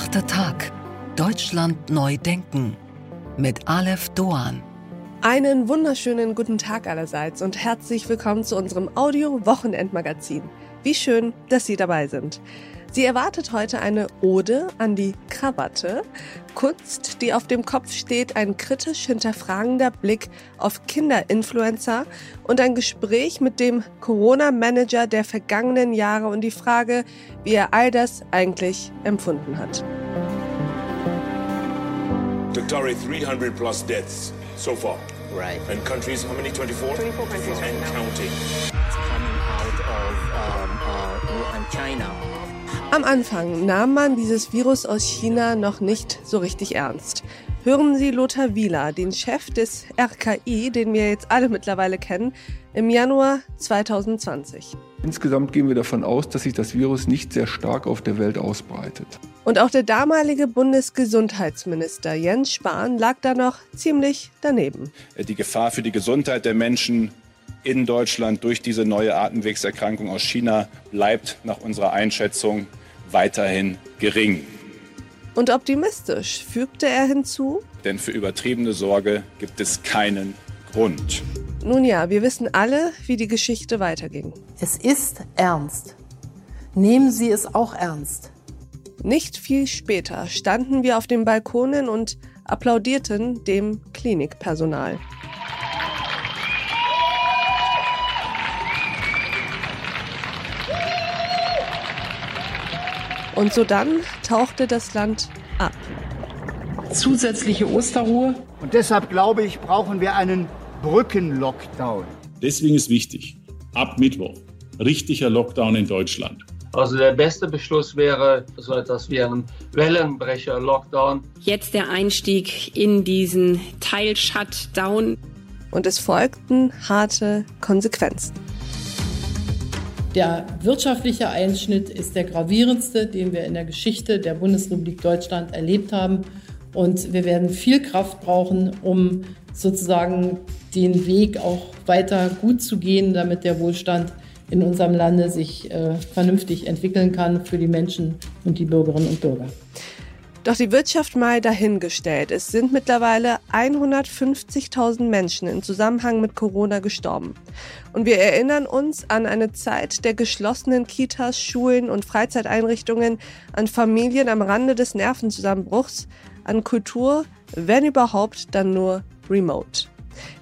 Achter Tag. Deutschland neu denken. Mit Aleph Doan. Einen wunderschönen guten Tag allerseits und herzlich willkommen zu unserem Audio-Wochenendmagazin. Wie schön, dass Sie dabei sind. Sie erwartet heute eine Ode an die Krawatte, Kunst, die auf dem Kopf steht, ein kritisch hinterfragender Blick auf Kinderinfluencer und ein Gespräch mit dem Corona-Manager der vergangenen Jahre und die Frage, wie er all das eigentlich empfunden hat. Qatari 300 plus deaths so far. Right. And countries, how many? 24? 24 countries. And counting. It's coming out of um, uh, China. Am Anfang nahm man dieses Virus aus China noch nicht so richtig ernst. Hören Sie Lothar Wieler, den Chef des RKI, den wir jetzt alle mittlerweile kennen, im Januar 2020. Insgesamt gehen wir davon aus, dass sich das Virus nicht sehr stark auf der Welt ausbreitet. Und auch der damalige Bundesgesundheitsminister Jens Spahn lag da noch ziemlich daneben. Die Gefahr für die Gesundheit der Menschen in Deutschland durch diese neue Atemwegserkrankung aus China bleibt nach unserer Einschätzung weiterhin gering. Und optimistisch fügte er hinzu, Denn für übertriebene Sorge gibt es keinen Grund. nun ja, wir wissen alle, wie die Geschichte weiterging. Es ist ernst. Nehmen Sie es auch ernst. Nicht viel später standen wir auf den Balkonen und applaudierten dem Klinikpersonal. Und so dann tauchte das Land ab. zusätzliche Osterruhe. Und deshalb glaube ich, brauchen wir einen Brückenlockdown. Deswegen ist wichtig, ab Mittwoch richtiger Lockdown in Deutschland. Also der beste Beschluss wäre so etwas wie ein Wellenbrecher-Lockdown. Jetzt der Einstieg in diesen Teil-Shutdown. Und es folgten harte Konsequenzen. Der wirtschaftliche Einschnitt ist der gravierendste, den wir in der Geschichte der Bundesrepublik Deutschland erlebt haben. Und wir werden viel Kraft brauchen, um sozusagen den Weg auch weiter gut zu gehen, damit der Wohlstand in unserem Lande sich äh, vernünftig entwickeln kann für die Menschen und die Bürgerinnen und Bürger. Doch die Wirtschaft mal dahingestellt. Es sind mittlerweile 150.000 Menschen im Zusammenhang mit Corona gestorben. Und wir erinnern uns an eine Zeit der geschlossenen Kitas, Schulen und Freizeiteinrichtungen, an Familien am Rande des Nervenzusammenbruchs, an Kultur, wenn überhaupt, dann nur remote.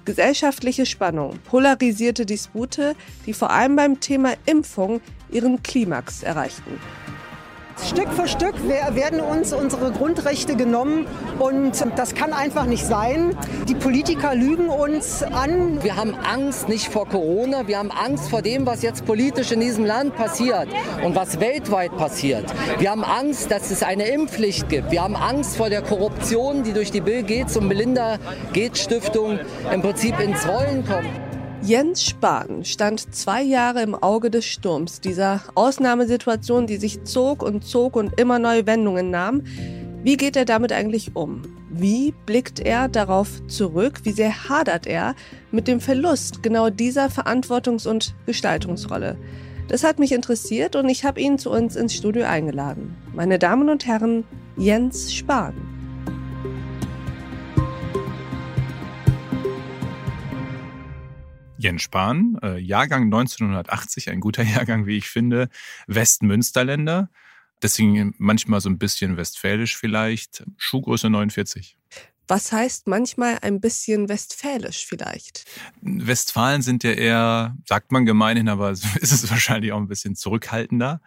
Gesellschaftliche Spannung, polarisierte Dispute, die vor allem beim Thema Impfung ihren Klimax erreichten. Stück für Stück werden uns unsere Grundrechte genommen und das kann einfach nicht sein. Die Politiker lügen uns an. Wir haben Angst nicht vor Corona, wir haben Angst vor dem, was jetzt politisch in diesem Land passiert und was weltweit passiert. Wir haben Angst, dass es eine Impfpflicht gibt. Wir haben Angst vor der Korruption, die durch die Bill Gates und Melinda Gates Stiftung im Prinzip ins Rollen kommt. Jens Spahn stand zwei Jahre im Auge des Sturms, dieser Ausnahmesituation, die sich zog und zog und immer neue Wendungen nahm. Wie geht er damit eigentlich um? Wie blickt er darauf zurück? Wie sehr hadert er mit dem Verlust genau dieser Verantwortungs- und Gestaltungsrolle? Das hat mich interessiert und ich habe ihn zu uns ins Studio eingeladen. Meine Damen und Herren, Jens Spahn. Jens Spahn, äh, Jahrgang 1980, ein guter Jahrgang, wie ich finde, Westmünsterländer. Deswegen manchmal so ein bisschen westfälisch vielleicht. Schuhgröße 49. Was heißt manchmal ein bisschen westfälisch vielleicht? Westfalen sind ja eher, sagt man gemeinhin, aber ist es wahrscheinlich auch ein bisschen zurückhaltender.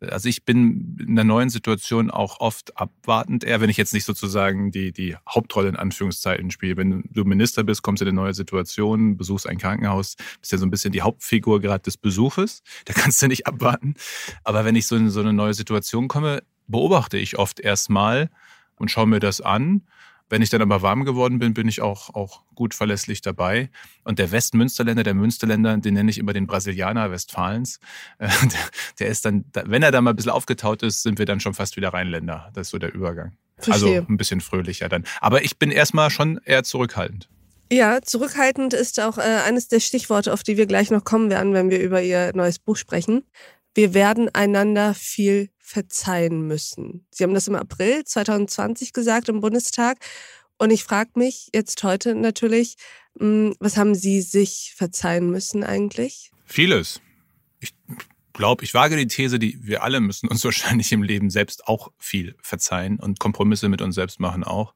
Also ich bin in der neuen Situation auch oft abwartend, eher wenn ich jetzt nicht sozusagen die, die Hauptrolle in Anführungszeiten spiele. Wenn du Minister bist, kommst du in eine neue Situation, besuchst ein Krankenhaus, bist ja so ein bisschen die Hauptfigur gerade des Besuches, da kannst du nicht abwarten. Aber wenn ich so in so eine neue Situation komme, beobachte ich oft erstmal und schaue mir das an wenn ich dann aber warm geworden bin, bin ich auch, auch gut verlässlich dabei. Und der Westmünsterländer, der Münsterländer, den nenne ich immer den Brasilianer Westfalens. Der, der ist dann, wenn er da mal ein bisschen aufgetaut ist, sind wir dann schon fast wieder Rheinländer. Das ist so der Übergang. Verstehe. Also ein bisschen fröhlicher dann. Aber ich bin erstmal schon eher zurückhaltend. Ja, zurückhaltend ist auch äh, eines der Stichworte, auf die wir gleich noch kommen werden, wenn wir über ihr neues Buch sprechen. Wir werden einander viel verzeihen müssen. Sie haben das im April 2020 gesagt im Bundestag. Und ich frage mich jetzt heute natürlich, hm, was haben Sie sich verzeihen müssen eigentlich? Vieles. Ich glaube, ich wage die These, die wir alle müssen uns wahrscheinlich im Leben selbst auch viel verzeihen und Kompromisse mit uns selbst machen auch.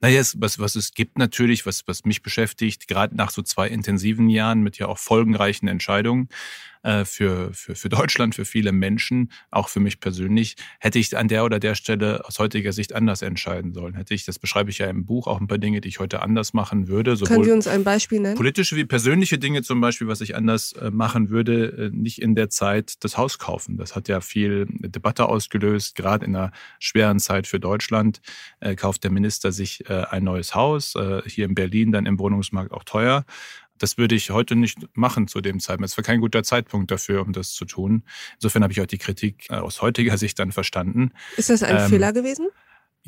Naja, was, was es gibt natürlich, was, was mich beschäftigt, gerade nach so zwei intensiven Jahren mit ja auch folgenreichen Entscheidungen, äh, für, für, für Deutschland, für viele Menschen, auch für mich persönlich, hätte ich an der oder der Stelle aus heutiger Sicht anders entscheiden sollen. Hätte ich, das beschreibe ich ja im Buch, auch ein paar Dinge, die ich heute anders machen würde. Können Sie uns ein Beispiel nennen? Politische wie persönliche Dinge zum Beispiel, was ich anders äh, machen würde, äh, nicht in der Zeit das Haus kaufen. Das hat ja viel Debatte ausgelöst, gerade in einer schweren Zeit für Deutschland kauft der Minister sich ein neues Haus, hier in Berlin dann im Wohnungsmarkt auch teuer. Das würde ich heute nicht machen zu dem Zeitpunkt. Es war kein guter Zeitpunkt dafür, um das zu tun. Insofern habe ich auch die Kritik äh, aus heutiger Sicht dann verstanden. Ist das ein ähm, Fehler gewesen?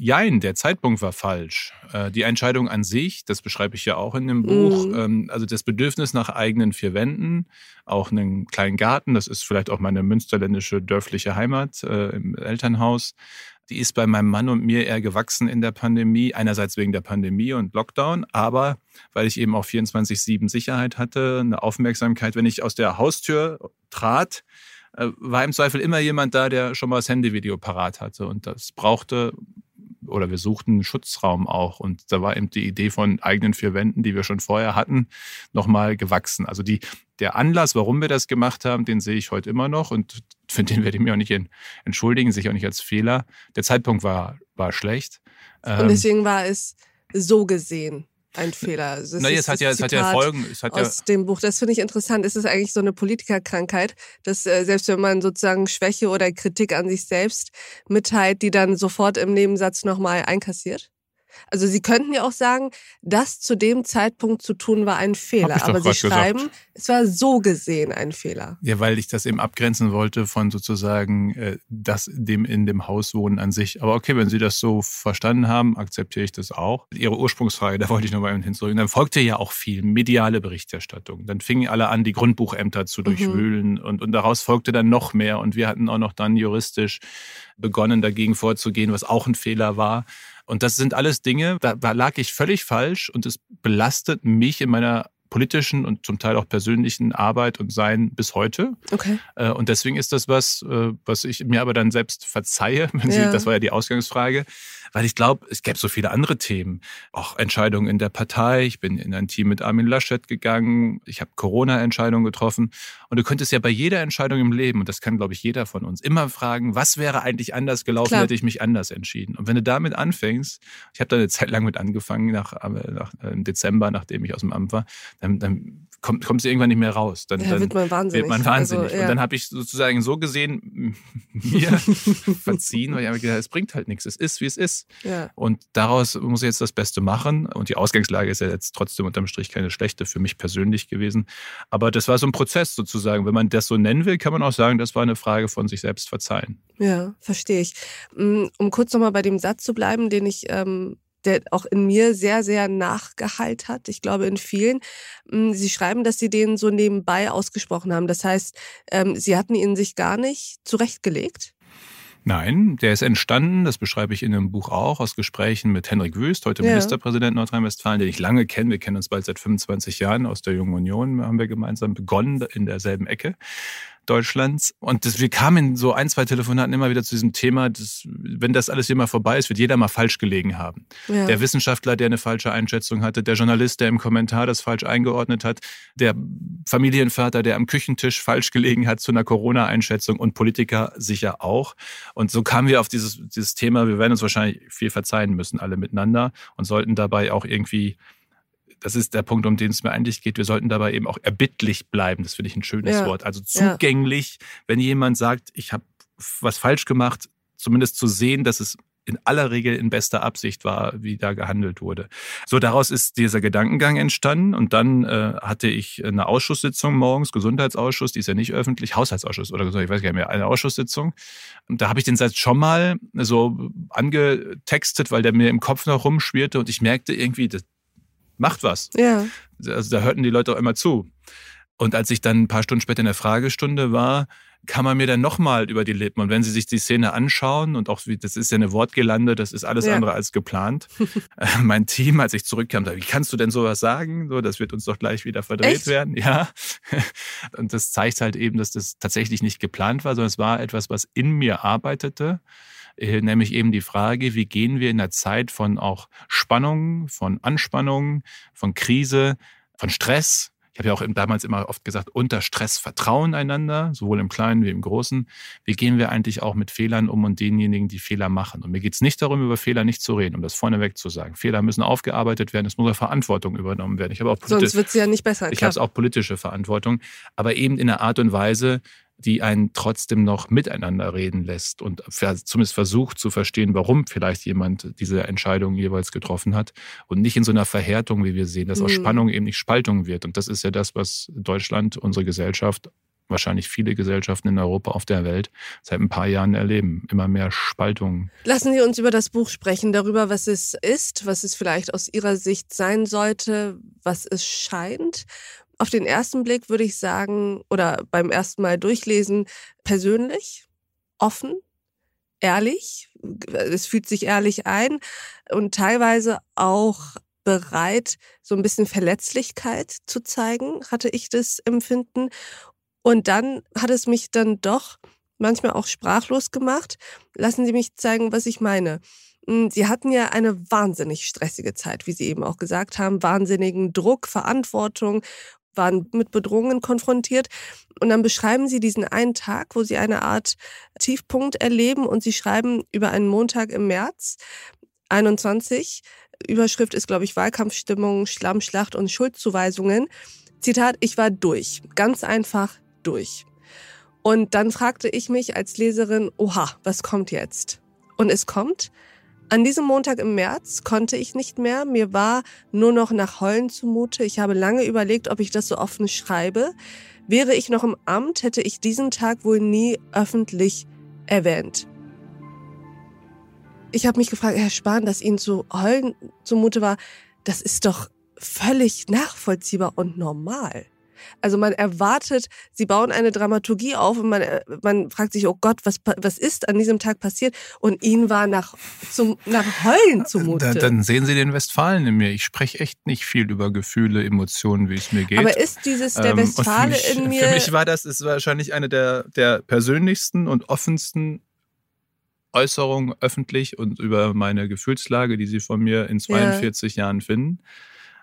Jein, der Zeitpunkt war falsch. Äh, die Entscheidung an sich, das beschreibe ich ja auch in dem Buch, mm. also das Bedürfnis nach eigenen vier Wänden, auch einen kleinen Garten, das ist vielleicht auch meine münsterländische dörfliche Heimat äh, im Elternhaus, die ist bei meinem Mann und mir eher gewachsen in der Pandemie. Einerseits wegen der Pandemie und Lockdown, aber weil ich eben auch 24-7 Sicherheit hatte, eine Aufmerksamkeit. Wenn ich aus der Haustür trat, äh, war im Zweifel immer jemand da, der schon mal das Handyvideo parat hatte. Und das brauchte oder wir suchten einen Schutzraum auch. Und da war eben die Idee von eigenen vier Wänden, die wir schon vorher hatten, nochmal gewachsen. Also die, der Anlass, warum wir das gemacht haben, den sehe ich heute immer noch und für den werde ich mich auch nicht entschuldigen, sich auch nicht als Fehler. Der Zeitpunkt war, war schlecht. Und ähm, deswegen war es so gesehen ein Fehler. Das naja, es hat ja, es hat ja Folgen. Es hat aus ja dem Buch. Das finde ich interessant. Ist es eigentlich so eine Politikerkrankheit, dass äh, selbst wenn man sozusagen Schwäche oder Kritik an sich selbst mitteilt, die dann sofort im Nebensatz nochmal einkassiert? Also Sie könnten ja auch sagen, das zu dem Zeitpunkt zu tun war ein Fehler. Aber Sie schreiben, gesagt. es war so gesehen ein Fehler. Ja, weil ich das eben abgrenzen wollte von sozusagen äh, das dem in dem Haus wohnen an sich. Aber okay, wenn Sie das so verstanden haben, akzeptiere ich das auch. Ihre Ursprungsfrage, da wollte ich nochmal hinzurück. Dann folgte ja auch viel mediale Berichterstattung. Dann fingen alle an, die Grundbuchämter zu mhm. durchwühlen mhm. und, und daraus folgte dann noch mehr. Und wir hatten auch noch dann juristisch begonnen, dagegen vorzugehen, was auch ein Fehler war. Und das sind alles Dinge, da, da lag ich völlig falsch und es belastet mich in meiner politischen und zum Teil auch persönlichen Arbeit und Sein bis heute. Okay. Äh, und deswegen ist das was, äh, was ich mir aber dann selbst verzeihe. Wenn Sie, Das war ja die Ausgangsfrage weil ich glaube, es gäbe so viele andere Themen. Auch Entscheidungen in der Partei. Ich bin in ein Team mit Armin Laschet gegangen. Ich habe Corona-Entscheidungen getroffen. Und du könntest ja bei jeder Entscheidung im Leben, und das kann, glaube ich, jeder von uns, immer fragen, was wäre eigentlich anders gelaufen, Klar. hätte ich mich anders entschieden. Und wenn du damit anfängst, ich habe da eine Zeit lang mit angefangen, nach, äh, nach äh, im Dezember, nachdem ich aus dem Amt war, dann, dann kommt, kommst du irgendwann nicht mehr raus. Dann, ja, dann wird man wahnsinnig. Wird man wahnsinnig. Also, ja. Und dann habe ich sozusagen so gesehen mir verziehen, weil ich habe gedacht, es bringt halt nichts. Es ist, wie es ist. Ja. Und daraus muss ich jetzt das Beste machen. Und die Ausgangslage ist ja jetzt trotzdem unterm Strich keine schlechte für mich persönlich gewesen. Aber das war so ein Prozess sozusagen. Wenn man das so nennen will, kann man auch sagen, das war eine Frage von sich selbst verzeihen. Ja, verstehe ich. Mm, um kurz nochmal bei dem Satz zu bleiben, den ich ähm, der auch in mir sehr, sehr nachgehalt hat. Ich glaube, in vielen. Mm, sie schreiben, dass Sie den so nebenbei ausgesprochen haben. Das heißt, ähm, Sie hatten ihn sich gar nicht zurechtgelegt? Nein, der ist entstanden, das beschreibe ich in dem Buch auch, aus Gesprächen mit Henrik Wüst, heute ja. Ministerpräsident Nordrhein-Westfalen, den ich lange kenne. Wir kennen uns bald seit 25 Jahren aus der Jungen Union, haben wir gemeinsam begonnen in derselben Ecke. Deutschlands. Und das, wir kamen in so ein, zwei Telefonaten immer wieder zu diesem Thema, dass, wenn das alles hier mal vorbei ist, wird jeder mal falsch gelegen haben. Ja. Der Wissenschaftler, der eine falsche Einschätzung hatte, der Journalist, der im Kommentar das falsch eingeordnet hat, der Familienvater, der am Küchentisch falsch gelegen hat zu einer Corona-Einschätzung und Politiker sicher auch. Und so kamen wir auf dieses, dieses Thema, wir werden uns wahrscheinlich viel verzeihen müssen, alle miteinander und sollten dabei auch irgendwie das ist der Punkt, um den es mir eigentlich geht. Wir sollten dabei eben auch erbittlich bleiben. Das finde ich ein schönes ja. Wort. Also zugänglich, ja. wenn jemand sagt, ich habe was falsch gemacht, zumindest zu sehen, dass es in aller Regel in bester Absicht war, wie da gehandelt wurde. So daraus ist dieser Gedankengang entstanden und dann äh, hatte ich eine Ausschusssitzung morgens, Gesundheitsausschuss, die ist ja nicht öffentlich, Haushaltsausschuss oder so, ich weiß gar nicht mehr, eine Ausschusssitzung. Und da habe ich den Satz schon mal so angetextet, weil der mir im Kopf noch rumschwirrte und ich merkte irgendwie, das, macht was. Ja. Also da hörten die Leute auch immer zu. Und als ich dann ein paar Stunden später in der Fragestunde war, kann man mir dann nochmal über die Lippen. Und wenn Sie sich die Szene anschauen und auch, das ist ja eine Wortgelande, das ist alles ja. andere als geplant. Äh, mein Team, als ich zurückkam, da, wie kannst du denn sowas sagen? So, das wird uns doch gleich wieder verdreht Echt? werden. Ja. Und das zeigt halt eben, dass das tatsächlich nicht geplant war, sondern es war etwas, was in mir arbeitete nämlich eben die Frage, wie gehen wir in der Zeit von auch Spannung, von Anspannung, von Krise, von Stress, ich habe ja auch damals immer oft gesagt, unter Stress vertrauen einander, sowohl im Kleinen wie im Großen. Wie gehen wir eigentlich auch mit Fehlern um und denjenigen, die Fehler machen? Und mir geht es nicht darum, über Fehler nicht zu reden, um das vorneweg zu sagen. Fehler müssen aufgearbeitet werden, es muss eine Verantwortung übernommen werden. Ich habe auch Sonst wird es ja nicht besser. Ich habe auch politische Verantwortung, aber eben in einer Art und Weise, die einen trotzdem noch miteinander reden lässt und zumindest versucht zu verstehen, warum vielleicht jemand diese Entscheidung jeweils getroffen hat und nicht in so einer Verhärtung, wie wir sehen, dass aus mhm. Spannung eben nicht Spaltung wird. Und das ist ja das, was Deutschland, unsere Gesellschaft, wahrscheinlich viele Gesellschaften in Europa, auf der Welt seit ein paar Jahren erleben. Immer mehr Spaltungen. Lassen Sie uns über das Buch sprechen, darüber, was es ist, was es vielleicht aus Ihrer Sicht sein sollte, was es scheint auf den ersten Blick würde ich sagen, oder beim ersten Mal durchlesen, persönlich, offen, ehrlich. Es fühlt sich ehrlich ein und teilweise auch bereit, so ein bisschen Verletzlichkeit zu zeigen, hatte ich das Empfinden. Und dann hat es mich dann doch manchmal auch sprachlos gemacht. Lassen Sie mich zeigen, was ich meine. Hm, Sie hatten ja eine wahnsinnig stressige Zeit, wie Sie eben auch gesagt haben, wahnsinnigen Druck, Verantwortung waren mit Bedrohungen konfrontiert. Und dann beschreiben sie diesen einen Tag, wo sie eine Art Tiefpunkt erleben und sie schreiben über einen Montag im März 21. Überschrift ist, glaube ich, Wahlkampfstimmung, Schlammschlacht und Schuldzuweisungen. Zitat, ich war durch. Ganz einfach durch. Und dann fragte ich mich als Leserin, oha, was kommt jetzt? Und es kommt an diesem Montag im März konnte ich nicht mehr. Mir war nur noch nach Heulen zumute. Ich habe lange überlegt, ob ich das so offen schreibe. Wäre ich noch im Amt, hätte ich diesen Tag wohl nie öffentlich erwähnt. Ich habe mich gefragt, Herr Spahn, dass Ihnen zu heulen zumute war, das ist doch völlig nachvollziehbar und normal. Also man erwartet, sie bauen eine Dramaturgie auf und man, äh, man fragt sich, oh Gott, was, was ist an diesem Tag passiert? Und ihnen war nach, zum, nach Heulen zumute. Da, dann sehen Sie den Westfalen in mir. Ich spreche echt nicht viel über Gefühle, Emotionen, wie es mir geht. Aber ist dieses der ähm, Westfale mich, in mir... Für mich war das ist wahrscheinlich eine der, der persönlichsten und offensten Äußerungen öffentlich und über meine Gefühlslage, die Sie von mir in 42 ja. Jahren finden,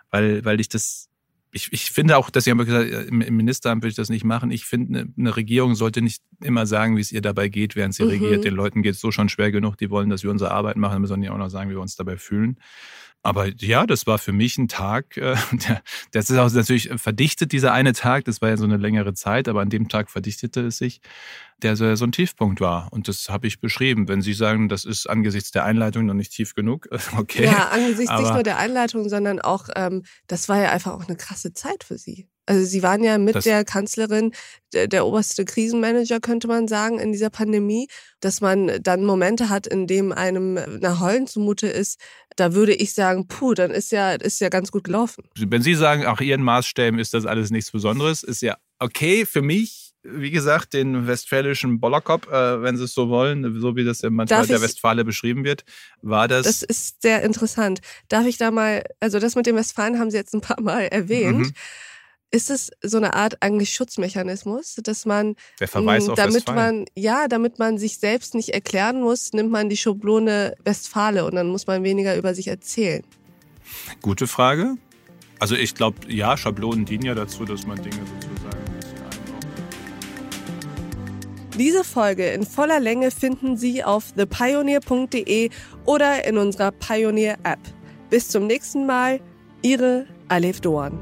weil, weil ich das ich, ich finde auch, dass Sie haben gesagt, im, im Ministeramt würde ich das nicht machen. Ich finde, eine, eine Regierung sollte nicht immer sagen, wie es ihr dabei geht, während sie mhm. regiert. Den Leuten geht es so schon schwer genug, die wollen, dass wir unsere Arbeit machen, dann müssen die auch noch sagen, wie wir uns dabei fühlen. Aber ja, das war für mich ein Tag, äh, der, das ist auch natürlich verdichtet, dieser eine Tag, das war ja so eine längere Zeit, aber an dem Tag verdichtete es sich, der so, so ein Tiefpunkt war. Und das habe ich beschrieben. Wenn Sie sagen, das ist angesichts der Einleitung noch nicht tief genug, okay. Ja, angesichts aber nicht nur der Einleitung, sondern auch, ähm, das war ja einfach auch eine krasse Zeit für Sie. Also Sie waren ja mit der Kanzlerin der, der, oberste Krisenmanager, könnte man sagen, in dieser Pandemie, dass man dann Momente hat, in dem einem nach Heulen zumute ist. Da würde ich sagen, puh, dann ist ja, ist ja ganz gut gelaufen. Wenn Sie sagen, auch Ihren Maßstäben ist das alles nichts Besonderes, ist ja okay für mich. Wie gesagt, den westfälischen Bollerkopf, äh, wenn Sie es so wollen, so wie das ja manchmal Darf der Westfale beschrieben wird, war das. Das ist sehr interessant. Darf ich da mal, also das mit dem Westfalen haben Sie jetzt ein paar Mal erwähnt. Mhm. Ist es so eine Art eigentlich Schutzmechanismus, dass man, Der Verweis auf damit Westfalen. man, ja, damit man sich selbst nicht erklären muss, nimmt man die Schablone Westfale und dann muss man weniger über sich erzählen? Gute Frage. Also ich glaube, ja, Schablonen dienen ja dazu, dass man Dinge sozusagen ein bisschen einordnet. Diese Folge in voller Länge finden Sie auf thepioneer.de oder in unserer Pioneer App. Bis zum nächsten Mal, Ihre Alef Doan.